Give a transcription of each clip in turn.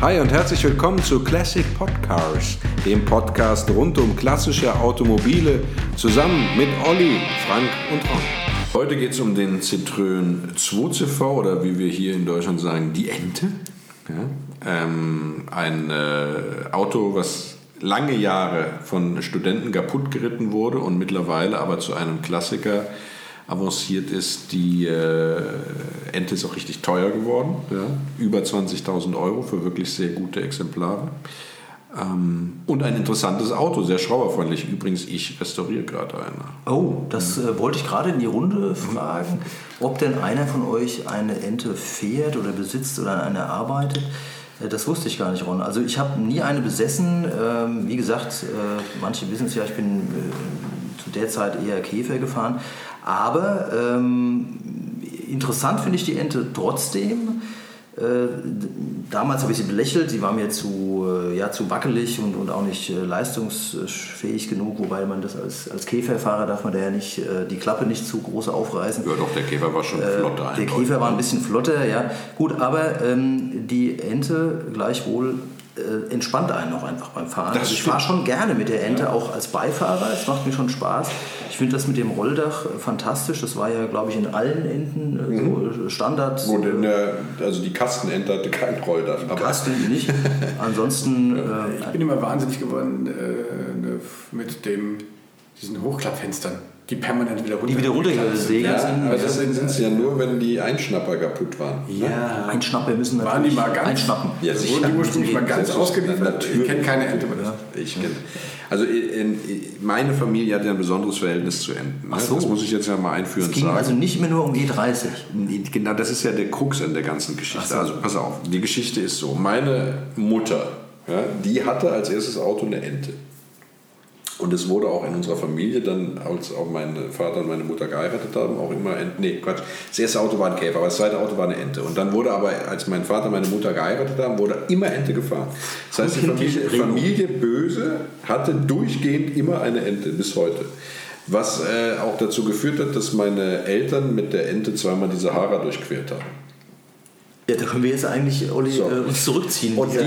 Hi und herzlich willkommen zu Classic Podcars, dem Podcast rund um klassische Automobile, zusammen mit Olli, Frank und Ron. Heute geht es um den Citroën 2CV oder wie wir hier in Deutschland sagen, die Ente. Ja, ähm, ein äh, Auto, was lange Jahre von Studenten kaputt geritten wurde und mittlerweile aber zu einem Klassiker avanciert ist. Die äh, Ente ist auch richtig teuer geworden. Ja? Über 20.000 Euro für wirklich sehr gute Exemplare. Ähm, und ein interessantes Auto, sehr schrauberfreundlich. Übrigens, ich restauriere gerade einer. Oh, das äh, wollte ich gerade in die Runde fragen, ob denn einer von euch eine Ente fährt oder besitzt oder an einer arbeitet. Äh, Das wusste ich gar nicht, Ron. Also ich habe nie eine besessen. Ähm, wie gesagt, äh, manche wissen es ja, ich bin äh, zu der Zeit eher Käfer gefahren. Aber ähm, interessant finde ich die Ente trotzdem. Äh, damals habe ich sie belächelt, sie war mir zu, äh, ja, zu wackelig und, und auch nicht äh, leistungsfähig genug, wobei man das als, als Käferfahrer darf man da ja nicht die Klappe nicht zu groß aufreißen. Ja, doch, der Käfer war schon flotter. Der. Käfer war ein bisschen flotter, ja. Gut, aber ähm, die Ente gleichwohl entspannt einen auch einfach beim Fahren. Also ich fahre schon gerne mit der Ente, auch als Beifahrer. Es macht mir schon Spaß. Ich finde das mit dem Rolldach äh, fantastisch. Das war ja, glaube ich, in allen Enten äh, so Standard. Gut, der, also die Kastenente hatte kein Rolldach. Aber Kasten nicht. Ansonsten, Ich äh, bin immer wahnsinnig geworden äh, ne, mit dem, diesen Hochklappfenstern, die permanent wieder runter. die wieder runtergesegelt ja, sind. aber das sind es ja nur, wenn die Einschnapper kaputt waren. Ja. Einschnappen müssen wir Waren die mal ganz- einschnappen. Ja, Also wurden die ursprünglich mal ganz ausgeliefert? natürlich. Ich kenne keine Ente mehr. Ich kenne. Also in, in, meine Familie hat ja ein besonderes Verhältnis zu Enten. Ne? Ach so. Das muss ich jetzt ja mal Es einführend ging sagen. also nicht mehr nur um E30. Genau, das ist ja der Krux an der ganzen Geschichte. Also pass auf, die Geschichte ist so. Meine Mutter, ja, die hatte als erstes Auto eine Ente. Und es wurde auch in unserer Familie dann, als auch mein Vater und meine Mutter geheiratet haben, auch immer Ente. Nee, Quatsch. Das erste Auto war ein Käfer, aber das zweite Auto war eine Ente. Und dann wurde aber, als mein Vater und meine Mutter geheiratet haben, wurde immer Ente gefahren. Das heißt, die Familie, Familie Böse hatte durchgehend immer eine Ente bis heute. Was äh, auch dazu geführt hat, dass meine Eltern mit der Ente zweimal die Sahara durchquert haben. Ja, da können wir jetzt eigentlich Olli, So. äh, uns zurückziehen. Und diese,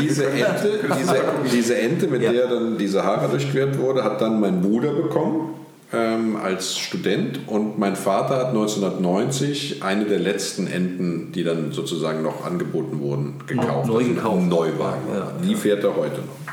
diese, Ente, diese, diese Ente, mit Ja. der dann die Sahara durchquert wurde, hat dann mein Bruder bekommen ähm, als Student und mein Vater hat 1990 eine der letzten Enten, die dann sozusagen noch angeboten wurden, gekauft. neu Also gekauft. Ein Neuwagen. Ja, die fährt er heute noch.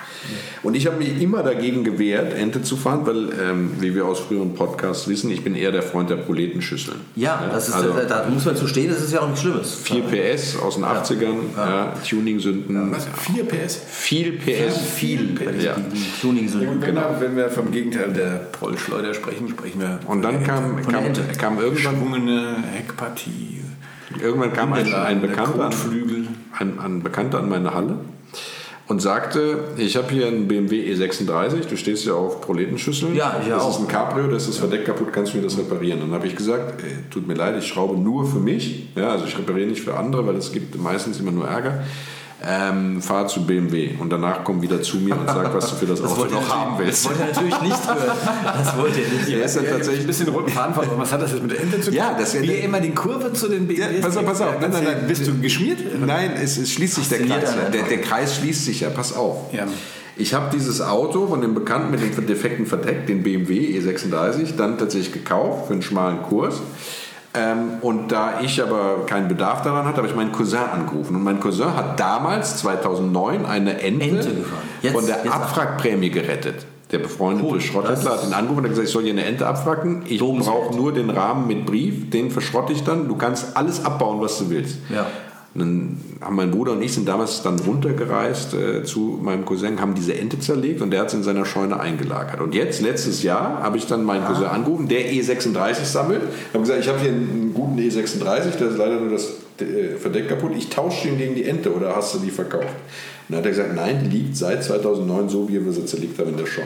Und ich habe mich immer dagegen gewehrt, Ente zu fahren, weil, ähm, wie wir aus früheren Podcasts wissen, ich bin eher der Freund der Proletenschüsseln. ja, das ist, also- da, da muss man zu stehen, das ist ja auch nichts Schlimmes. 4 PS aus den 80ern, ja. Tuning-Sünden, Was? 4 PS? viel PS. viel bei diesen Ja. tuning sind. Wenn, wir, wenn wir vom Gegenteil der Prollschleuder sprechen, sprechen wir Und dann kam, Von der kam, kam irgendwann, geschwungene Heckpartie, irgendwann kam ein, ein, Bekannter an, ein, ein Bekannter an meine Halle und sagte, ich habe hier einen BMW E36, du stehst ja auf Proletenschüsseln. Ja, ich Das auch. ist ein Cabrio, das ist das Verdeck kaputt, kannst du mir das reparieren? Dann habe ich gesagt, ey, tut mir leid, ich schraube nur für mich. Ja, also ich repariere nicht für andere, weil es gibt meistens immer nur Ärger. Ähm, fahr zu BMW und danach komm wieder zu mir und sag, was du für das, Auto wollte er noch haben willst. Das wollte er natürlich nicht hören. Das wollte er nicht. Er ist dann tatsächlich ein bisschen roten Faden verloren. Was hat das jetzt mit der Ente zu tun? Ja, das ja Wie der- immer die Kurve zu den Ja, BMWs. pass auf, pass auf. Nein, nein, nein. Bist du geschmiert? Nein, es, es schließt sich der Kreis. ja. Der, der Kreis schließt sich ja. Pass auf. Ja. Ich habe dieses Auto von dem Bekannten mit dem defekten Verdeck, den BMW E36, dann tatsächlich gekauft für einen schmalen Kurs. Ähm, und da ich aber keinen Bedarf daran hatte, habe ich meinen Cousin angerufen. Und mein Cousin hat damals, 2009, eine Ente, Ente. Jetzt- von der Abwrackprämie gerettet. Der befreundete Cool, Schrotthändler hat ihn angerufen und hat gesagt, ich soll hier eine Ente abwracken. Ich brauche nur den Rahmen mit Brief, den verschrotte ich dann. Du kannst alles abbauen, was du willst. Ja. Und dann haben mein Bruder und ich sind damals dann runtergereist äh, zu meinem Cousin, haben diese Ente zerlegt und der hat es in seiner Scheune eingelagert. Und jetzt, letztes Jahr, habe ich dann meinen Cousin angerufen, der E36 sammelt. Ich habe gesagt, ich habe hier einen guten E36, da ist leider nur das äh, Verdeck kaputt. Ich tausche den gegen die Ente oder hast du die verkauft? Und dann hat er gesagt, nein, die liegt seit 2009 so, wie wir sie zerlegt haben in der Scheune.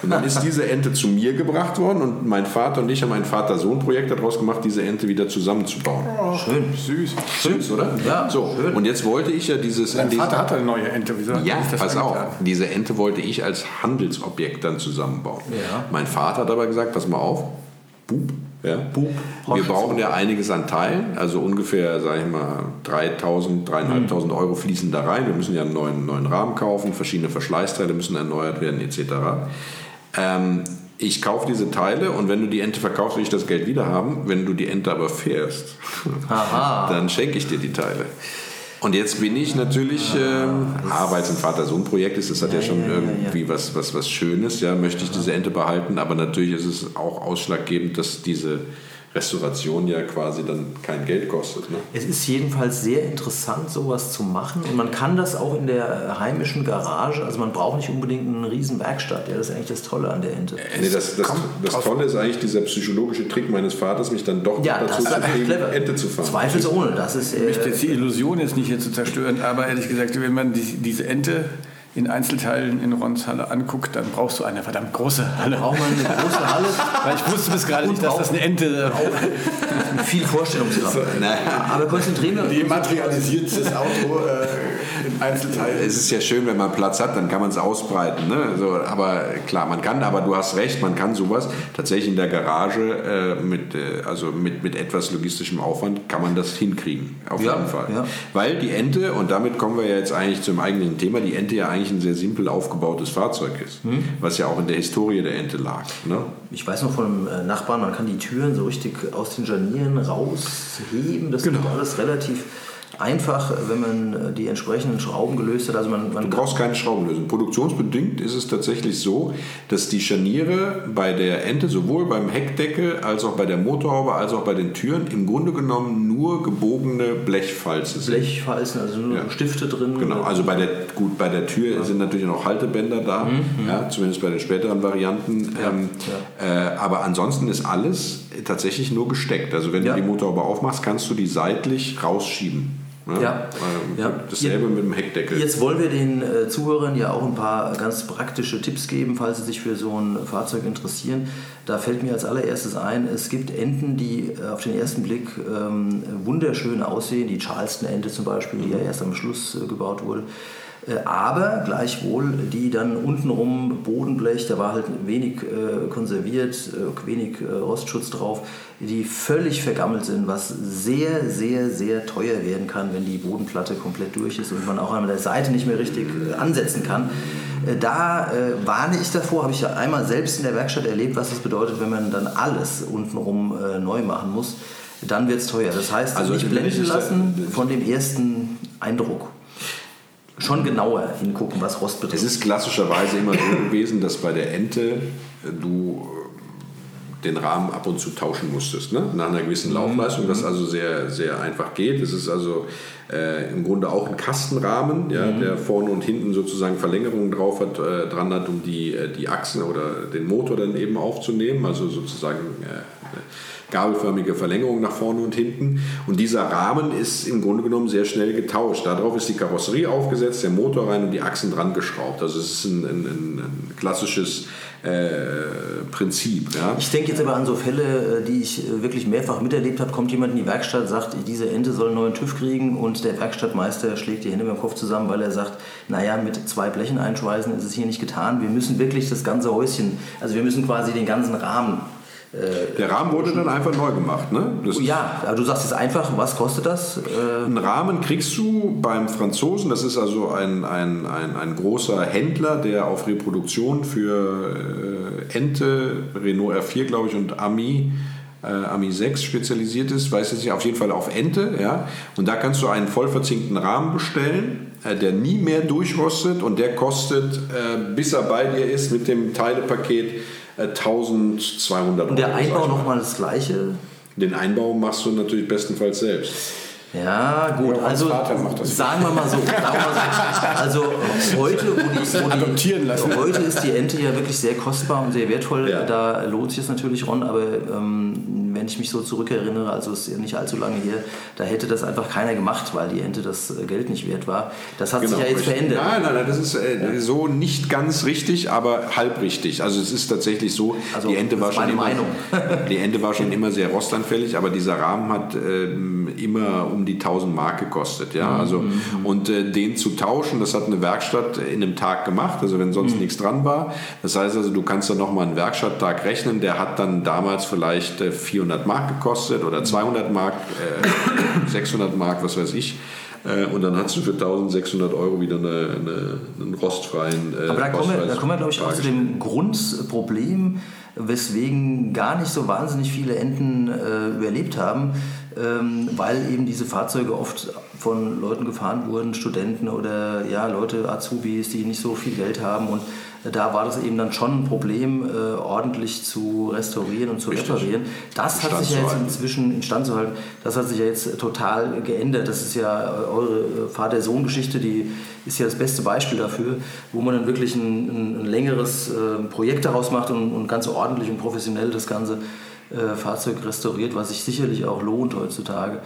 Und dann ist diese Ente zu mir gebracht worden und mein Vater und ich haben ein Vater-Sohn-Projekt daraus gemacht, diese Ente wieder zusammenzubauen. Schön. Süß. Süß, oder? Ja, so. schön. Und jetzt wollte ich ja dieses. Dieses- Vater hat eine neue Ente. Wieso hat ja, pass auf. angetan? Diese Ente wollte ich als Handelsobjekt dann zusammenbauen. Ja. Mein Vater hat aber gesagt: Pass mal auf, Bub, Ja? Bub, Wir brauchen ja einiges an Teilen, also ungefähr, sage ich mal, 3.000, 3.500 Euro fließen da rein. Wir müssen ja einen neuen, neuen Rahmen kaufen, verschiedene Verschleißteile müssen erneuert werden etc. Ähm, ich kaufe diese Teile und wenn du die Ente verkaufst, will ich das Geld wieder haben. Wenn du die Ente aber fährst, dann schenke ich dir die Teile. Und jetzt bin ich natürlich, ähm, ah, weil es ein Vater-Sohn-Projekt ist, das hat ja, schon ja, ja, irgendwie Was, was, was Schönes, ja, möchte ich diese Ente behalten, aber natürlich ist es auch ausschlaggebend, dass diese Restauration ja quasi dann kein Geld kostet. Ne? Es ist jedenfalls sehr interessant, sowas zu machen. Und man kann das auch in der heimischen Garage, also man braucht nicht unbedingt eine riesen Werkstatt. Ja, das ist eigentlich das Tolle an der Ente. Nee, das, das, das Tolle ist eigentlich dieser psychologische Trick meines Vaters, mich dann doch Ja, dazu zu clever. Ente zu fahren. Zweifelsohne, das ist... Ich möchte Äh, jetzt die Illusion jetzt nicht hier zu zerstören, aber ehrlich gesagt, wenn man die, diese Ente in Einzelteilen in Rons Halle anguckt, dann brauchst du eine verdammt große Halle. braucht man eine große Halle Weil ich wusste bis gerade nicht, dass das eine Ente mit viel Vorstellungskraft. Aber konzentrieren wir uns... Dematerialisiert das Auto äh, in Einzelteilen. Es ist ja schön, wenn man Platz hat, dann kann man es ausbreiten. Ne? So, aber klar, man kann, aber du hast recht, man kann sowas tatsächlich in der Garage äh, mit, äh, also mit, mit etwas logistischem Aufwand kann man das hinkriegen. Auf Ja, jeden Fall. ja. Weil die Ente, und damit kommen wir ja jetzt eigentlich zum eigentlichen Thema, die Ente ja eigentlich ein sehr simpel aufgebautes Fahrzeug ist. Was ja auch in der Historie der Ente lag. Ne? Ich weiß noch von einem äh, Nachbarn, man kann die Türen so richtig aus den Scharnieren rausheben. Das Genau. alles relativ einfach, wenn man äh, die entsprechenden Schrauben gelöst hat. Also man, man Du brauchst keine Schrauben lösen. Produktionsbedingt ist es tatsächlich so, dass die Scharniere bei der Ente sowohl beim Heckdeckel als auch bei der Motorhaube als auch bei den Türen im Grunde genommen nur gebogene Blechfalze sind. Blechfalzen, also nur Ja. Stifte drin. Genau, also bei der, gut, bei der Tür sind natürlich noch Haltebänder da, ja, zumindest bei den späteren Varianten. Ähm, äh, aber ansonsten ist alles tatsächlich nur gesteckt. Also wenn Ja. du die Motorhaube aufmachst, kannst du die seitlich rausschieben. Ne? Ja. Ja. Dasselbe mit dem Heckdeckel. Jetzt wollen wir den äh, Zuhörern ja auch ein paar ganz praktische Tipps geben, falls sie sich für so ein Fahrzeug interessieren. Da fällt mir als allererstes ein, es gibt Enten, die äh, auf den ersten Blick ähm, wunderschön aussehen. Die Charleston-Ente zum Beispiel, die ja erst am Schluss äh, gebaut wurde. Äh, aber gleichwohl, die dann untenrum Bodenblech, da war halt wenig äh, konserviert, äh, wenig äh, Rostschutz drauf, die völlig vergammelt sind, was sehr, sehr, sehr teuer werden kann, wenn die Bodenplatte komplett durch ist und man auch an der Seite nicht mehr richtig äh, ansetzen kann. Äh, Da warne ich davor, habe ich ja einmal selbst in der Werkstatt erlebt, was das bedeutet, wenn man dann alles untenrum neu machen muss. Dann wird es teuer. Das heißt, Also, nicht blenden lassen von dem ersten Eindruck. Schon genauer hingucken, was Rost Es betrifft. ist klassischerweise immer so gewesen, dass bei der Ente du äh, den Rahmen ab und zu tauschen musstest, ne? nach einer gewissen Laufleistung, das also sehr, sehr einfach geht. Es ist also äh, im Grunde auch ein Kastenrahmen, ja, der vorne und hinten sozusagen Verlängerungen drauf hat, äh, dran hat, um die, äh, die Achsen oder den Motor dann eben aufzunehmen, also sozusagen äh, gabelförmige Verlängerung nach vorne und hinten. Und dieser Rahmen ist im Grunde genommen sehr schnell getauscht. Darauf ist die Karosserie aufgesetzt, der Motor rein und die Achsen dran geschraubt. Also es ist ein, ein, ein klassisches äh, Prinzip. Ja? Ich denke jetzt aber an so Fälle, äh, die ich äh, wirklich mehrfach miterlebt habe. Kommt jemand in die Werkstatt, sagt, diese Ente soll einen neuen TÜV kriegen und der Werkstattmeister schlägt die Hände beim Kopf zusammen, weil er sagt, naja, mit zwei Blechen einschweißen ist es hier nicht getan. Wir müssen wirklich das ganze Häuschen, also wir müssen quasi den ganzen Rahmen. Äh, Der Rahmen wurde dann einfach neu gemacht. Ne? Das ja, aber du sagst jetzt einfach, was kostet das? Äh, Einen Rahmen kriegst du beim Franzosen, das ist also ein, ein, ein, ein großer Händler, der auf Reproduktion für äh, Ente, Renault R4 glaube ich und Ami, äh, Ami 6 spezialisiert ist, weiß jetzt nicht, auf jeden Fall auf Ente. Ja? Und da kannst du einen voll verzinkten Rahmen bestellen, äh, der nie mehr durchrostet und der kostet, äh, bis er bei dir ist mit dem Teilepaket, 1200 Euro. und der Einbau nochmal das gleiche? Den Einbau machst du natürlich bestenfalls selbst. Ja, gut, also sagen wir mal so. Also heute, wo die, wo heute ist die Ente ja wirklich sehr kostbar und sehr wertvoll. Ja. Da lohnt sich es natürlich, Ron, aber ähm, wenn ich mich so zurückerinnere, also es ist ja nicht allzu lange her, da hätte das einfach keiner gemacht, weil die Ente das äh, Geld nicht wert war. Das hat sich ja jetzt verändert. Nein, nein, nein, das ist äh, so nicht ganz richtig, aber halb richtig. Also es ist tatsächlich so, Also, die Ente war schon meine immer, Meinung. die Ente war schon immer sehr rostanfällig, aber dieser Rahmen hat ähm, immer um die 1000 Mark gekostet. Ja? Also, mhm. Und äh, den zu tauschen, das hat eine Werkstatt in einem Tag gemacht, also wenn sonst mhm. nichts dran war. Das heißt also, du kannst dann nochmal einen Werkstatttag rechnen, der hat dann damals vielleicht äh, 400 Mark gekostet oder 200 Mark, 600 äh, Mark, was weiß ich. Äh, und dann hast du für 1600 Euro wieder eine, eine, einen rostfreien. Äh, Aber da kommen, wir, da kommen wir, glaube ich, auch zu dem Grundproblem, weswegen gar nicht so wahnsinnig viele Enten äh, überlebt haben, ähm, weil eben diese Fahrzeuge oft von Leuten gefahren wurden, Studenten oder ja, Leute, Azubis, die nicht so viel Geld haben und da war das eben dann schon ein Problem, äh, ordentlich zu restaurieren und zu Richtig. reparieren. Das hat sich ja jetzt inzwischen instand zu halten. Das hat sich ja jetzt total geändert. Das ist ja äh, eure äh, Vater-Sohn-Geschichte, die ist ja das beste Beispiel dafür, wo man dann wirklich ein, ein längeres äh, Projekt daraus macht und, und, ganz ordentlich und professionell das ganze äh, Fahrzeug restauriert, was sich sicherlich auch lohnt heutzutage.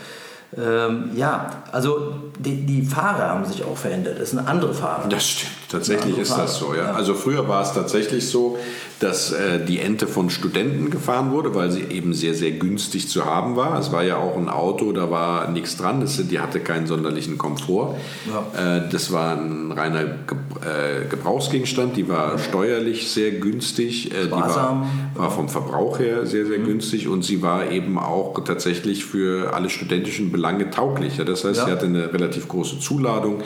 Ähm, ja, also die, die, Fahrer haben sich auch verändert. Das sind andere Fahrer. Das stimmt, tatsächlich ist das so. Ja. ja. Also früher war es tatsächlich so, dass äh, die Ente von Studenten gefahren wurde, weil sie eben sehr, sehr günstig zu haben war. Es war ja auch ein Auto, da war nichts dran, das, die hatte keinen sonderlichen Komfort. Ja. Äh, das war ein reiner äh, Gebrauchsgegenstand, die war ja. steuerlich sehr günstig, äh, die war, war, vom Verbrauch her sehr, sehr mhm. günstig und sie war eben auch tatsächlich für alle studentischen Belange tauglich. Das heißt, sie hatte eine relativ große Zuladung,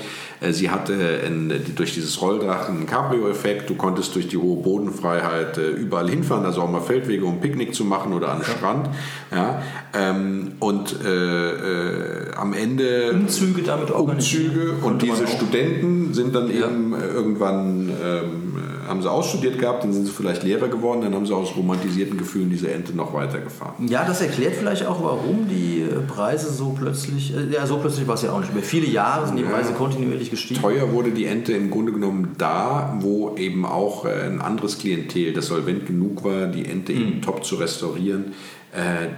sie hatte ein, durch dieses Rolldrachen einen Cabrio-Effekt, du konntest durch die hohe Bodenfreiheit äh, überall hinfahren, also auch mal Feldwege, um Picknick zu machen oder an den Strand. Ja, ähm, und äh, äh, am Ende Umzüge damit Umzüge und diese Studenten sind dann ja. eben äh, irgendwann ähm, haben sie ausstudiert gehabt, dann sind sie vielleicht Lehrer geworden, dann haben sie aus romantisierten Gefühlen diese Ente noch weitergefahren. Ja, das erklärt vielleicht auch, warum die äh, Preise so plötzlich, ja, so plötzlich war es ja auch nicht. Über viele Jahre sind die Preise ja. kontinuierlich gestiegen. Teuer wurde die Ente im Grunde genommen da, wo eben auch ein anderes Klientel das solvent genug war, die Ente eben mhm. top zu restaurieren, äh,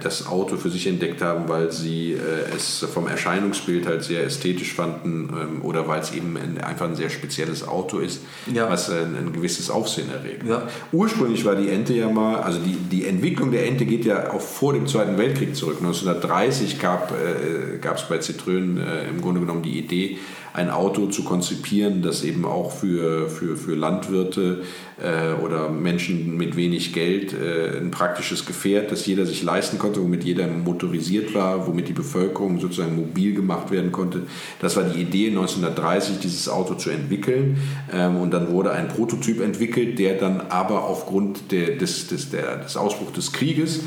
das Auto für sich entdeckt haben, weil sie äh, es vom Erscheinungsbild halt sehr ästhetisch fanden ähm, oder weil es eben ein, einfach ein sehr spezielles Auto ist, ja. was ein, ein, gewisses Aufsehen erregt. Ja. Ursprünglich war die Ente ja mal, also die, die Entwicklung der Ente geht ja auch vor dem Zweiten Weltkrieg zurück. 1930 gab äh, es bei Citroën äh, im Grunde genommen die Idee, ein Auto zu konzipieren, das eben auch für, für, für Landwirte äh, oder Menschen mit wenig Geld äh, ein praktisches Gefährt, das jeder sich leisten konnte, womit jeder motorisiert war, womit die Bevölkerung sozusagen mobil gemacht werden konnte. Das war die Idee 1930, dieses Auto zu entwickeln. Ähm, und dann wurde ein Prototyp entwickelt, der dann aber aufgrund der, des, des, der, des Ausbruchs des Krieges äh,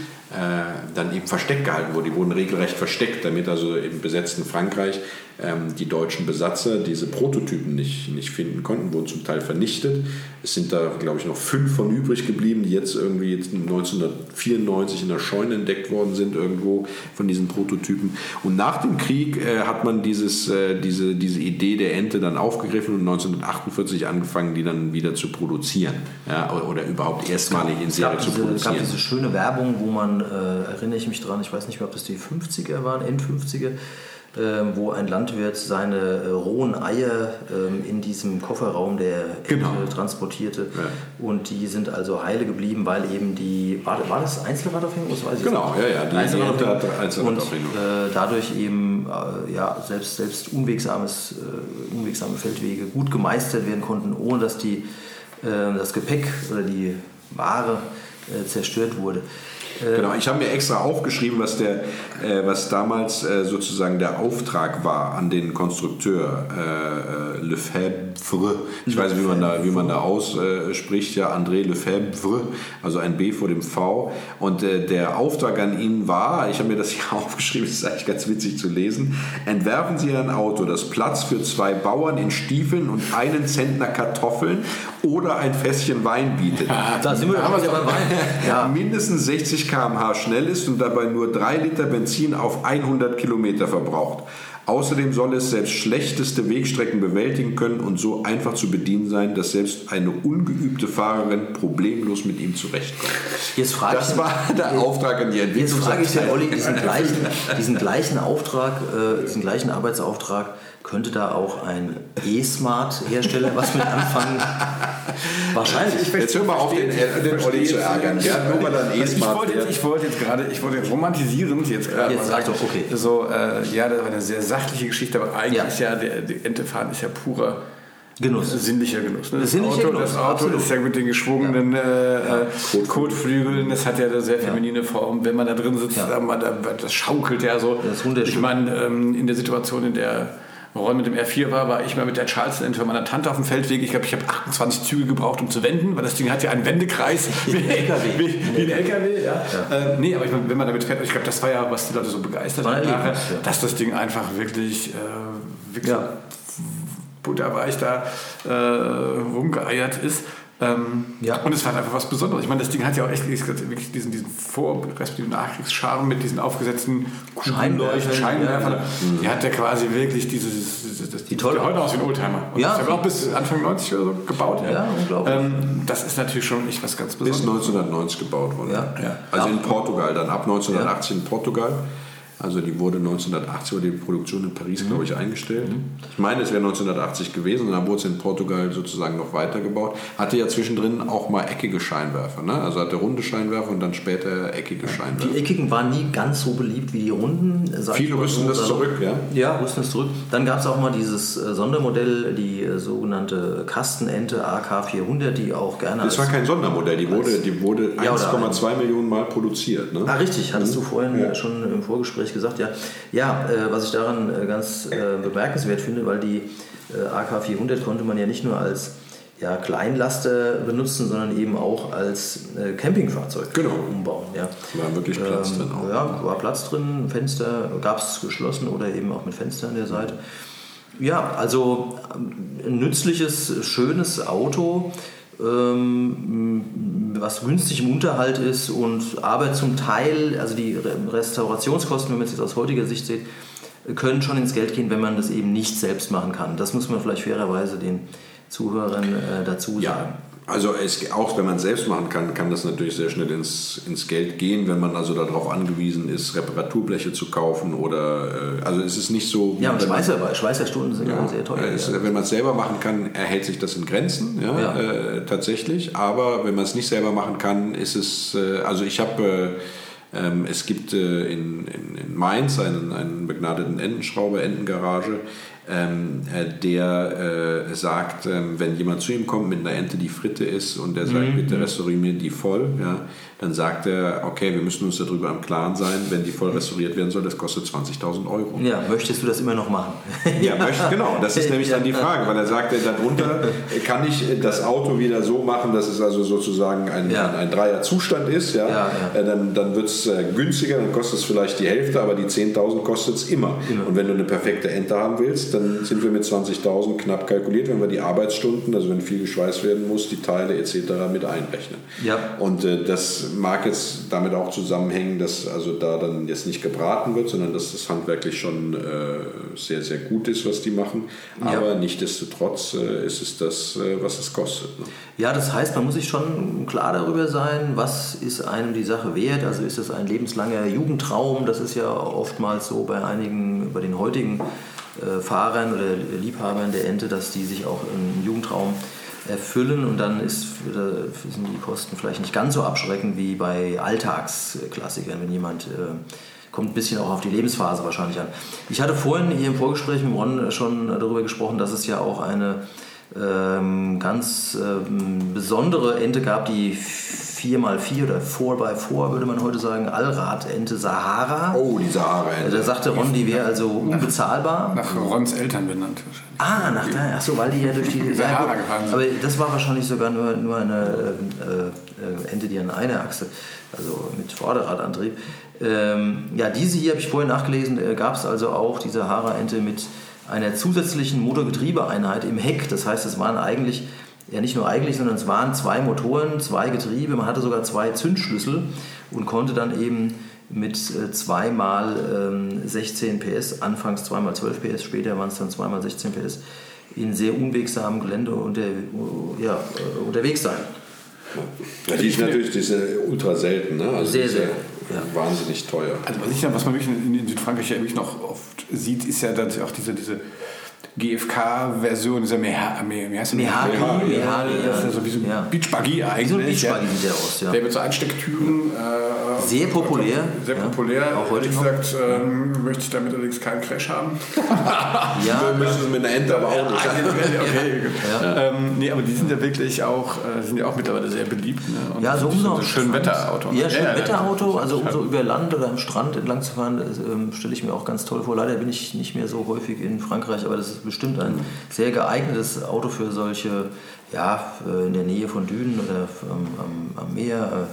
dann eben versteckt gehalten wurde. Die wurden regelrecht versteckt, damit also im besetzten Frankreich ähm, die deutschen Besatzer diese Prototypen nicht, nicht finden konnten, wurden zum Teil vernichtet. Es sind da, glaube ich, noch fünf von übrig geblieben, die jetzt irgendwie jetzt 1994 in der Scheune entdeckt worden sind, irgendwo von diesen Prototypen. Und nach dem Krieg äh, hat man dieses, äh, diese, diese Idee der Ente dann aufgegriffen und 1948 angefangen, die dann wieder zu produzieren. Ja, oder überhaupt erstmalig in Serie zu produzieren. Es gab diese schöne Werbung, wo man äh, erinnere ich mich dran, ich weiß nicht mehr, ob das die 50er waren, End-50er, äh, wo ein Landwirt seine äh, rohen Eier äh, in diesem Kofferraum der genau. transportierte. Ja. Und die sind also heile geblieben, weil eben die, war, war das Einzelradaufhängung? Genau, ja, ja, die, Einzelradaufhängung. Und äh, dadurch eben äh, ja, selbst, selbst unwegsames, unwegsame Feldwege gut gemeistert werden konnten, ohne dass die, das Gepäck oder die Ware zerstört wurde. Genau, ich habe mir extra aufgeschrieben, was, der, äh, was damals äh, sozusagen der Auftrag war an den Konstrukteur äh, äh Lefebvre. Ich weiß nicht, wie man da, wie man da ausspricht, ja, André Lefebvre, also ein B vor dem V. Und äh, der Auftrag an ihn war, ich habe mir das hier aufgeschrieben, das ist eigentlich ganz witzig zu lesen, entwerfen Sie ein Auto, das Platz für zwei Bauern in Stiefeln und einen Zentner Kartoffeln oder ein Fässchen Wein bietet. Ja, da sind wir aber beim Wein. Ja. Mindestens 60 km/h schnell ist und dabei nur 3 Liter Benzin auf 100 Kilometer verbraucht. Außerdem soll es selbst schlechteste Wegstrecken bewältigen können und so einfach zu bedienen sein, dass selbst eine ungeübte Fahrerin problemlos mit ihm zurechtkommt. Jetzt frage das ich war der jetzt, Auftrag an die Entwicklung. Jetzt frage ich den Olli, diesen gleichen, diesen gleichen Auftrag, äh, diesen gleichen Arbeitsauftrag Könnte da auch ein E-Smart-Hersteller was mit anfangen? Wahrscheinlich. Jetzt hör mal auf, den, den Olli zu ärgern. Ja, nur weil er ein Ich E-Smart wollte, jetzt, ich wollte jetzt gerade, ich wollte romantisierend jetzt gerade Jetzt mal sag doch, okay. so, äh, ja, das war eine sehr sachliche Geschichte, aber eigentlich Ja. ist ja der, der Entefahren ist ja purer Genuss. sinnlicher Genuss. Ne? Das, Sinnlicher Auto, Genuss, das Auto absolut. ist ja mit den geschwungenen äh, äh, Kotflügeln, das hat ja eine sehr feminine Form. Wenn man da drin sitzt, Ja. man, da, das schaukelt ja so. Das ist wunderschön. Ich meine, ähm, in der Situation, in der Ron mit dem R4 war, war ich mal mit der Charleston Ente meiner Tante auf dem Feldweg. Ich glaube, ich habe 28 Züge gebraucht, um zu wenden, weil das Ding hat ja einen Wendekreis. Wie ein LKW. Wie, ein LKW, ja. Äh, nee, aber ich meine, wenn man damit fährt, ich glaube, das war ja, was die Leute so begeistert haben, ja. dass das Ding einfach wirklich, äh, wirklich Ja. butterweich da äh, rumgeeiert ist. Ähm, Ja. Und es war einfach was Besonderes. Ich meine, das Ding hat ja auch echt wirklich diesen, diesen Vor-, respektive Nachkriegscharme mit diesen aufgesetzten Scheinwerfern, Kugeln- Scheinwerfern. ja, Die hat ja quasi wirklich dieses, dieses das, Die toll sieht ja heute aus wie ein Oldtimer. Und Ja. das ist ja auch bis Anfang 90 oder so gebaut. Ja, unglaublich. Ähm, das ist natürlich schon echt was ganz Bis Besonderes. 1990 gebaut worden. Ja. Ja. Also Ja. in Portugal, dann ab 1980 in Portugal. Also die wurde 1980 wurde die Produktion in Paris, glaube ich, eingestellt. Ich meine, es wäre 1980 gewesen und dann wurde es in Portugal sozusagen noch weitergebaut. Hatte ja zwischendrin auch mal eckige Scheinwerfer. Ne? Also hatte runde Scheinwerfer und dann später eckige Scheinwerfer. Die eckigen waren nie ganz so beliebt wie die runden. Viele rüsten so das zurück, ja? Ja, rüsten es zurück. Dann gab es auch mal dieses äh, Sondermodell, die äh, sogenannte Kastenente AK400, die auch gerne Das war kein Sondermodell, die wurde, die wurde Ja, oder 1,2 Millionen Mal produziert. Ne? Ah, richtig, hattest du vorhin Ja. schon im Vorgespräch gesagt, ja. Ja, äh, was ich daran äh, ganz äh, bemerkenswert finde, weil die äh, AK400 konnte man ja nicht nur als ja, Kleinlaster benutzen, sondern eben auch als äh, Campingfahrzeug Genau. umbauen. Ja. War wirklich Platz drin auch. Ja, war Platz drin, Fenster gab es geschlossen oder eben auch mit Fenster an der Seite. Ja, also ähm, ein nützliches, schönes Auto, ähm, was günstig im Unterhalt ist und aber zum Teil, also die Re- Restaurationskosten, wenn man es jetzt aus heutiger Sicht sieht, können schon ins Geld gehen, wenn man das eben nicht selbst machen kann. Das muss man vielleicht fairerweise den Zuhörern äh, dazu sagen. Ja, also es, auch wenn man es selbst machen kann, kann das natürlich sehr schnell ins, ins Geld gehen, wenn man also darauf angewiesen ist, Reparaturbleche zu kaufen oder äh, also es ist nicht so. Ja, und wenn man- Schweißer, Schweißerstunden sind ja, sehr teuer. Es, ja. Wenn man es selber machen kann, erhält sich das in Grenzen, ja, Ja. Äh, tatsächlich. Aber wenn man es nicht selber machen kann, ist es, äh, also ich habe, äh, ähm, es gibt äh, in, in, in Mainz einen, einen begnadeten Entenschrauber, Entengarage, ähm, äh, der äh, sagt, ähm, wenn jemand zu ihm kommt mit einer Ente, die Fritte ist und der sagt, bitte restauriere mir die voll, ja, dann sagt er, okay, wir müssen uns darüber im Klaren sein, wenn die voll restauriert werden soll, das kostet 20.000 Euro. ja, möchtest du das immer noch machen? Ja, möchte, genau. Das ist nämlich dann die Frage, weil er sagt, äh, darunter kann ich äh, das Auto wieder so machen, dass es also sozusagen ein, Ja. ein, ein Dreier-Zustand ist. Ja? Ja, ja. Äh, Dann, dann wird es günstiger, dann kostet es vielleicht die Hälfte, aber die 10.000 kostet es immer. Und wenn du eine perfekte Ente haben willst, dann sind wir mit 20.000 knapp kalkuliert, wenn wir die Arbeitsstunden, also wenn viel geschweißt werden muss, die Teile etc. mit einrechnen. Ja. Und äh, das mag jetzt damit auch zusammenhängen, dass also da dann jetzt nicht gebraten wird, sondern dass das handwerklich schon äh, sehr, sehr gut ist, was die machen. Aber nichtsdestotrotz äh, ist es das, äh, was es kostet. Ne? Ja, das heißt, man muss sich schon klar darüber sein, was ist einem die Sache wert. Also ist das ein lebenslanger Jugendtraum? Das ist ja oftmals so bei einigen, bei den heutigen äh, Fahrern oder Liebhabern der Ente, dass die sich auch einen Jugendtraum erfüllen und dann ist, äh, sind die Kosten vielleicht nicht ganz so abschreckend wie bei Alltagsklassikern, wenn jemand äh, kommt ein bisschen auch auf die Lebensphase wahrscheinlich an. Ich hatte vorhin hier im Vorgespräch mit Ron schon darüber gesprochen, dass es ja auch eine ähm, ganz ähm, besondere Ente gab, die 4x4 oder 4x4 würde man heute sagen, Allrad-Ente Sahara. Oh, die Sahara-Ente. Da sagte Ron, die wäre also unbezahlbar. Nach Rons Eltern benannt wahrscheinlich. Ah, nach da, ach so, weil die ja durch die Sahara gefahren sind. Aber das war wahrscheinlich sogar nur, nur eine äh, äh, Ente, die an einer Achse, also mit Vorderradantrieb. Ähm, ja, diese hier habe ich vorhin nachgelesen, äh, gab es also auch, die Sahara-Ente mit einer zusätzlichen Motorgetriebeeinheit im Heck. Das heißt, es waren eigentlich, ja nicht nur eigentlich, sondern es waren zwei Motoren, zwei Getriebe, man hatte sogar zwei Zündschlüssel und konnte dann eben mit äh, zweimal ähm, 16 PS, anfangs zweimal 12 PS, später waren es dann zweimal 16 PS, in sehr unwegsamem Gelände unter, ja, äh, unterwegs sein. Ja, die ist natürlich die ist ja ultra selten. Ne? Also Sehr die ist ja selten, ja. Wahnsinnig teuer. Also was, ich, was man wirklich in, in Südfrankreich ja wirklich noch oft sieht, ist ja dann auch diese, diese GFK-Version, dieser Meha, Me, wie heißt der? Mehari, Mehari, das ist ja ja. so wie so ein Ja. Beachbuggy eigentlich. So ein ja. Beachbuggy sieht der aus, ja. Der mit so Einstecktüren. Äh, Sehr populär, Sehr ja. populär. Auch heute Ehrlich noch. gesagt ähm, möchte ich damit allerdings keinen Crash haben. Ja, Wir müssen es mit einer Ente aber auch nicht. okay, gut. Ähm, nee, aber die sind ja wirklich auch, äh, sind ja auch mittlerweile sehr beliebt. Ne? Und Ja, so umso ein schön Wetterauto. Ja, schön ja, Wetterauto, ja, also um ja. so über Land oder am Strand entlang zu fahren, ähm, stelle ich mir auch ganz toll vor. Leider bin ich nicht mehr so häufig in Frankreich, aber das ist bestimmt ein sehr geeignetes Auto für solche, ja, äh, in der Nähe von Dünen oder am, am Meer.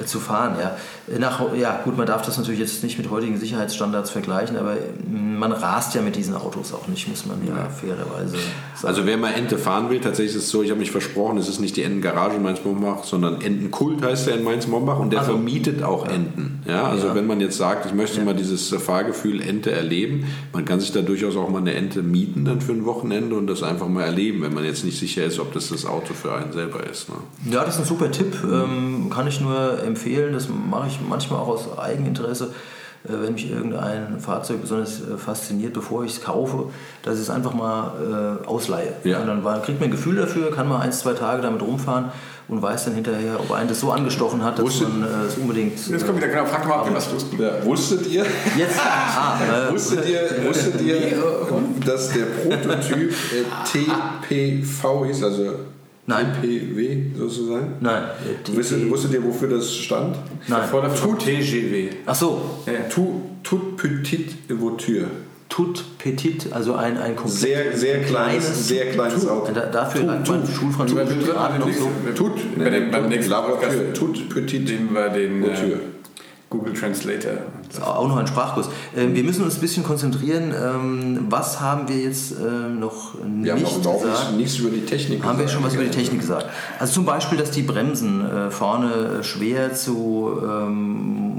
Äh, zu fahren, ja. Nach, ja, gut, man darf das natürlich jetzt nicht mit heutigen Sicherheitsstandards vergleichen, aber mm, man rast ja mit diesen Autos auch nicht, muss man ja, fairerweise sagen. Also wer mal Ente fahren will, tatsächlich ist es so, ich habe mich versprochen, es ist nicht die Entengarage in Mainz-Mombach, sondern Entenkult heißt der in Mainz-Mombach und der Also- vermietet auch Enten. Ja, also Ja. wenn man jetzt sagt, ich möchte mal dieses äh, Fahrgefühl Ente erleben, man kann sich da durchaus auch mal eine Ente mieten dann für ein Wochenende und das einfach mal erleben, wenn man jetzt nicht sicher ist, ob das das Auto für einen selber ist. Ne? Ja, das ist ein super Tipp. Ähm, kann ich nur empfehlen. Das mache ich manchmal auch aus Eigeninteresse, äh, wenn mich irgendein Fahrzeug besonders äh, fasziniert, bevor ich es kaufe, dass ich es einfach mal äh, ausleihe. Ja. Und dann war, kriegt man ein Gefühl dafür, kann mal ein, zwei Tage damit rumfahren und weiß dann hinterher, ob einen das so angestochen hat, dass Wusstet- man äh, es unbedingt. Jetzt kommt wieder genau, frag mal, was wussten. Ja, wusstet ihr, Jetzt, ah, äh, wusstet ihr, wusstet ihr dass der Prototyp äh, TPV hieß, also Nein. TPW sozusagen? nein. Wusstet, wusstet ihr, wofür das stand? nein. Vor der TGW. Ach so, Tout, tout petite voiture. Tout Petit, also ein, ein komplett Sehr, sehr kleines, sehr kleines Auto. Da, dafür lernt man Schulfranzösisch gerade noch so. Tut, bei dem, beim nächsten Podcast toute petite nehmen wir den äh, voiture. Google Translator. Das ist Auch noch ein Sprachkurs. Ähm, wir müssen uns ein bisschen konzentrieren. Ähm, was haben wir jetzt ähm, noch nicht Wir haben überhaupt gesagt? nicht, nichts über die Technik Haben wir gesagt. schon was über die Technik gesagt? Also zum Beispiel, dass die Bremsen äh, vorne äh, schwer zu ähm,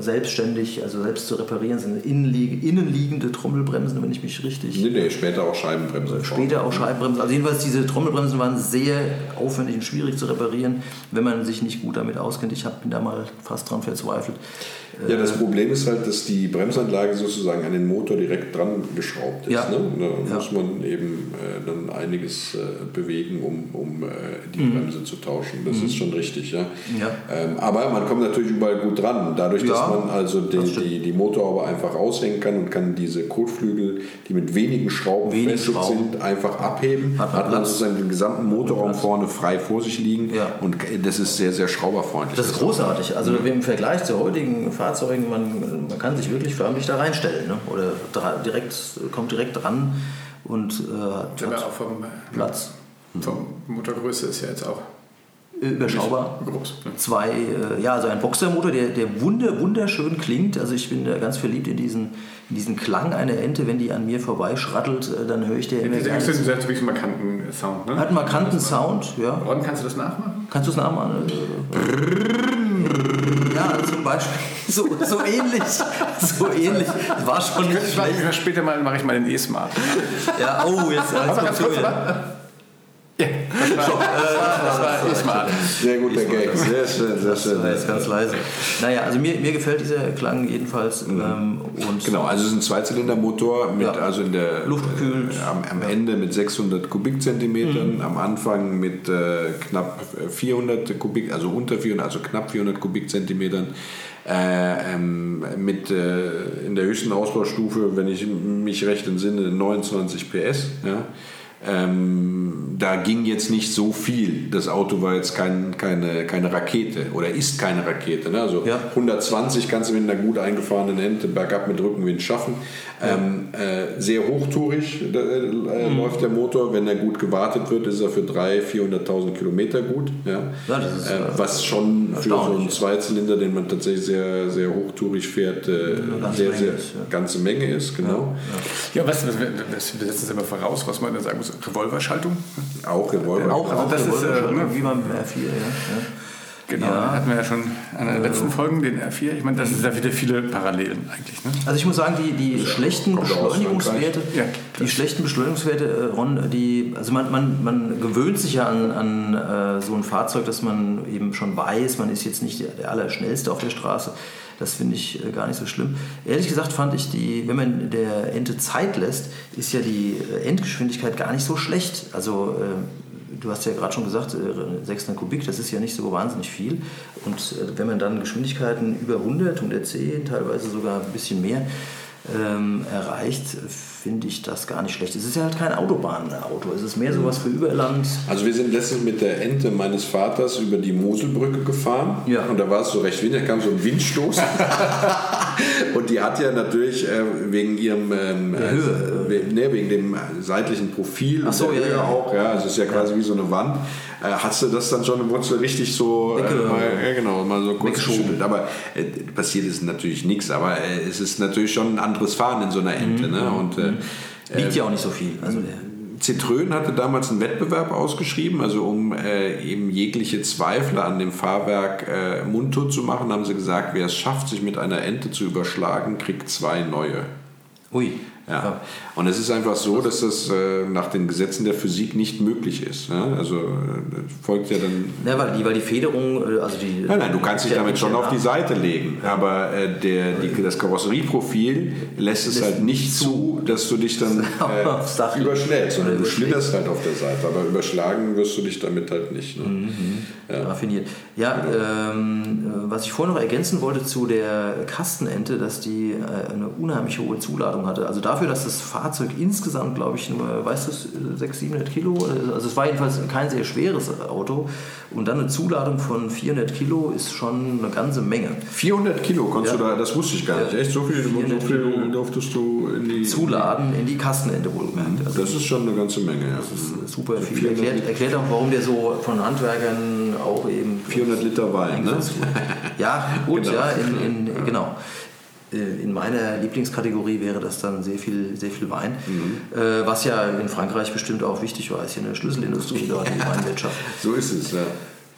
selbstständig, also selbst zu reparieren sind. Innenlieg innenliegende Trommelbremsen, wenn ich mich richtig Nee, nee, später auch Scheibenbremse. Später auch Scheibenbremsen. Also jedenfalls diese Trommelbremsen waren sehr aufwendig und schwierig zu reparieren, wenn man sich nicht gut damit auskennt. Ich bin da mal fast dran verzweifelt. Ja, das Problem ist halt, dass die Bremsanlage sozusagen an den Motor direkt dran geschraubt ist. Ja. Ne? Da Ja. muss man eben äh, dann einiges äh, bewegen, um, um äh, die Bremse zu tauschen. Das ist schon richtig, ja. Mhm. Ja. Ähm, aber man kommt natürlich überall gut dran. Dadurch, dass man also stimmt. die, die Motorhaube einfach aushängen kann und kann diese Kotflügel, die mit wenigen Schrauben Wenig befestigt Schrauben. sind, einfach abheben. Hat Hat man sozusagen den gesamten Motorraum vorne frei vor sich liegen. Ja. Und das ist sehr, sehr schrauberfreundlich. Das ist großartig. Also im Vergleich zu heutigen Fahrzeugen, man, man kann sich wirklich förmlich da reinstellen. Ne? Oder direkt, kommt direkt dran und äh, hat, hat auch vom, Platz. vom Motorgröße ist ja jetzt auch Äh, Überschaubar. groß. Ne? Zwei, äh, ja, also ein Boxermotor, der, der wunder, wunderschön klingt. Also ich bin da ganz verliebt in diesen, in diesen Klang einer Ente. Wenn die an mir vorbeischrattelt, äh, dann höre ich der immer Diese sind sehr wirklich einen markanten Sound. Ne? Hat einen markanten Sound, ja. Ron, kannst du das nachmachen? Kannst du es nachmachen? Ja, zum Beispiel. So, so ähnlich. So ähnlich. Das war schon nicht Ich mache schlecht. später mal mache ich mal den E-Smart. Ja, oh, jetzt, Aber ganz kurz, wieder. Oder? Ja, das war, das war. Sehr guter Gag. Sehr schön, sehr schön. Das war jetzt ganz leise. Naja, also mir, mir gefällt dieser Klang jedenfalls. Ähm, und Genau, also es ist ein Zweizylindermotor mit Ja. also in der Luftgekühlt. äh, am, am Ende mit 600 Kubikzentimetern, am Anfang mit äh, knapp 400 Kubik, also unter 400, also knapp 400 Kubikzentimetern. Äh, ähm, mit äh, in der höchsten Ausbaustufe, wenn ich mich recht entsinne, 29 PS. Ja. Ähm, da ging jetzt nicht so viel. Das Auto war jetzt kein, keine, keine Rakete oder ist keine Rakete. Ne? Also Ja. 120 kannst du mit einer gut eingefahrenen Ente bergab mit Rückenwind schaffen. Ähm, äh, sehr hochtourig äh, äh, Mhm. läuft der Motor. Wenn er gut gewartet wird, ist er für 300.000, 400.000 Kilometer gut. Ja? Ja, das ist, äh, äh, was schon für so einen ja. Zweizylinder, den man tatsächlich sehr, sehr hochtourig fährt, äh, ganze sehr, Menge sehr ist, ja. ganze Menge ist. Genau. Ja, was, was, was, wir setzen es immer voraus, was man dann sagen muss. Revolverschaltung. Auch Revolver. auch, Also das ist, äh, ne? wie beim R4, ja. ja. Genau, Ja. hatten wir ja schon an den letzten Folgen, den R4. Ich meine, das ist ja wieder viele Parallelen eigentlich. Ne? Also ich muss sagen, die, die schlechten Beschleunigungswerte, Ja, die schlechten Beschleunigungswerte, äh, Ron, die, also man, man, man gewöhnt sich ja an, an äh, so ein Fahrzeug, dass man eben schon weiß, man ist jetzt nicht der, der Allerschnellste auf der Straße. Das finde ich äh, gar nicht so schlimm. Ehrlich gesagt fand ich die, wenn man der Ente Zeit lässt, ist ja die äh, Endgeschwindigkeit gar nicht so schlecht. Also äh, du hast ja gerade schon gesagt, äh, 600 Kubik, das ist ja nicht so wahnsinnig viel. Und äh, wenn man dann Geschwindigkeiten über 100, 110, teilweise sogar ein bisschen mehr ähm, erreicht, finde ich das gar nicht schlecht. Es ist ja halt kein Autobahnauto, es ist mehr sowas für Überland. Also wir sind letztens mit der Ente meines Vaters über die Moselbrücke gefahren Ja. und da war es so recht windig, da kam so ein Windstoß und die hat ja natürlich äh, wegen ihrem ähm, Der Höhe. äh, ne, wegen dem seitlichen Profil Ach so, ja, Höhe ja. auch, ja, also es ist ja quasi wie so eine Wand. Äh, hast du das dann schon, wurdest du richtig so äh, mal, ja, genau, mal so kurz geschüttelt. Aber äh, passiert ist natürlich nichts, aber äh, es ist natürlich schon ein anderes Fahren in so einer Ente. Mhm. Ne? Und äh, Wiegt ja auch nicht so viel. Also Citroën hatte damals einen Wettbewerb ausgeschrieben, also um äh, eben jegliche Zweifler an dem Fahrwerk äh, mundtot zu machen, haben sie gesagt, wer es schafft, sich mit einer Ente zu überschlagen, kriegt zwei neue. ui. Ja. Und es ist einfach so, dass das äh, nach den Gesetzen der Physik nicht möglich ist. Ja? Also äh, folgt ja dann Ja, weil die, weil die Federung, äh, also die. Nein, nein, du kannst dich damit schon auf die Seite legen. Aber äh, der, die, das Karosserieprofil lässt es halt nicht zu, dass du dich dann äh, überschlägst, sondern du schlitterst halt auf der Seite. Aber überschlagen wirst du dich damit halt nicht. Ne? Raffiniert. Ja, ähm, äh, was ich vorhin noch ergänzen wollte zu der Kastenente, dass die eine unheimlich hohe Zuladung hatte. Also dafür, dass das Fahrzeug insgesamt, glaube ich, nur, weißt du, 600, 700 Kilo, also es war jedenfalls kein sehr schweres Auto und dann eine Zuladung von 400 Kilo ist schon eine ganze Menge. 400 Kilo konntest Ja. du da, das wusste ich gar nicht. Echt, so viel, so 400 viel Kilo. durftest du in die... Zuladen in die Kastenente wohlgemerkt. Also Das ist schon eine ganze Menge, ja. super viel. 400 Erklärt, erklärt auch, warum der so von Handwerkern auch eben 400 Liter Wein, ne? Ja, gut, Genau. ja, in, in, genau. Äh, In meiner Lieblingskategorie wäre das dann sehr viel, sehr viel Wein, Mhm. äh, was ja in Frankreich bestimmt auch wichtig war, ist ja eine Schlüsselindustrie dort, die Weinwirtschaft. So ist es, ja.